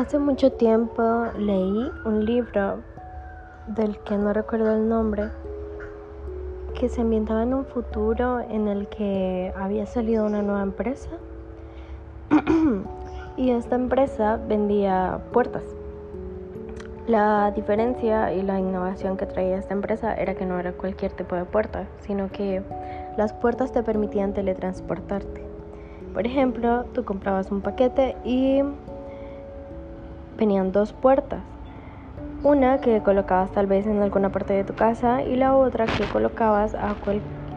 Hace mucho tiempo leí un libro del que no recuerdo el nombre, que se ambientaba en un futuro en el que había salido una nueva empresa y esta empresa vendía puertas. La diferencia y la innovación que traía esta empresa era que no era cualquier tipo de puerta, sino que las puertas te permitían teletransportarte. Por ejemplo, tú comprabas un paquete y venían dos puertas. Una que colocabas tal vez en alguna parte de tu casa y la otra que colocabas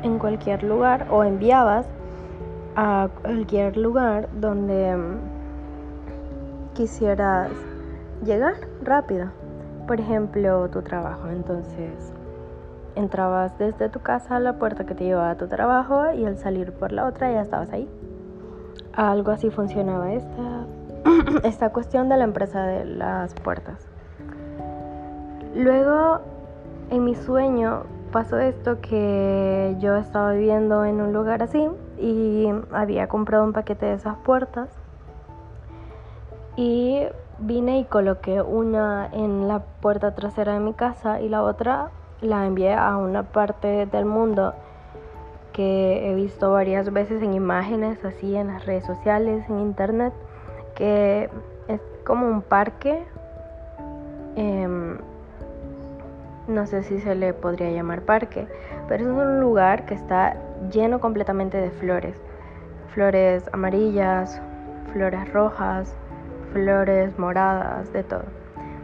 en cualquier lugar o enviabas a cualquier lugar donde mm, quisieras llegar rápido. Por ejemplo, tu trabajo. Entonces, entrabas desde tu casa a la puerta que te llevaba a tu trabajo y al salir por la otra ya estabas ahí. Algo así funcionaba esta esta cuestión de la empresa de las puertas. Luego, en mi sueño pasó esto que yo estaba viviendo en un lugar así y había comprado un paquete de esas puertas y vine y coloqué una en la puerta trasera de mi casa y la otra la envié a una parte del mundo que he visto varias veces en imágenes así en las redes sociales, en internet que es como un parque. Em, no sé si se le podría llamar parque, pero es un lugar que está lleno completamente de flores. Flores amarillas, flores rojas, flores moradas, de todo.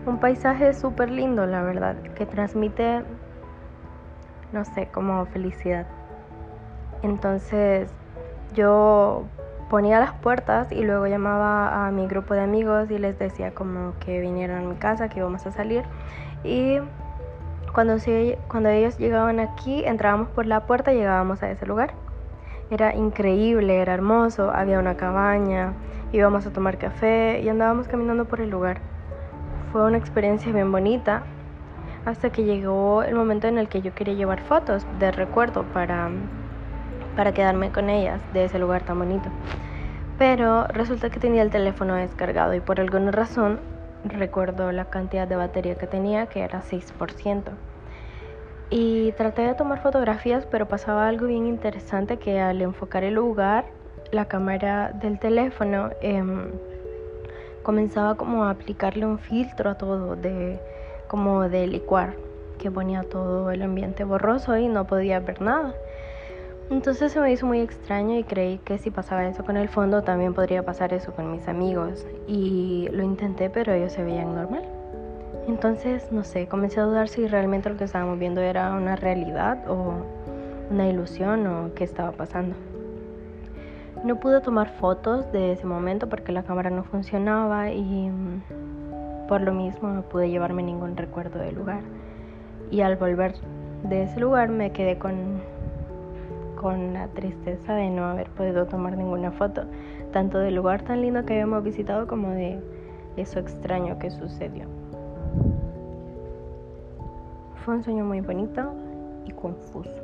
Un paisaje súper lindo, la verdad, que transmite, no sé, como felicidad. Entonces yo ponía las puertas y luego llamaba a mi grupo de amigos y les decía como que vinieran a mi casa, que íbamos a salir. Y cuando, cuando ellos llegaban aquí, entrábamos por la puerta y llegábamos a ese lugar. Era increíble, era hermoso, había una cabaña, íbamos a tomar café y andábamos caminando por el lugar. Fue una experiencia bien bonita hasta que llegó el momento en el que yo quería llevar fotos de recuerdo para para quedarme con ellas de ese lugar tan bonito. Pero resulta que tenía el teléfono descargado y por alguna razón recuerdo la cantidad de batería que tenía, que era 6%. Y traté de tomar fotografías, pero pasaba algo bien interesante que al enfocar el lugar, la cámara del teléfono em, comenzaba como a aplicarle un filtro a todo, de, como de licuar, que ponía todo el ambiente borroso y no podía ver nada. Entonces se me hizo muy extraño y creí que si pasaba eso con el fondo también podría pasar eso con mis amigos. Y lo intenté pero ellos se veían normal. Entonces, no sé, comencé a dudar si realmente lo que estábamos viendo era una realidad o una ilusión o qué estaba pasando. No pude tomar fotos de ese momento porque la cámara no funcionaba y mm, por lo mismo no pude llevarme ningún recuerdo del lugar. Y al volver de ese lugar me quedé con con la tristeza de no haber podido tomar ninguna foto, tanto del lugar tan lindo que habíamos visitado como de eso extraño que sucedió. Fue un sueño muy bonito y confuso.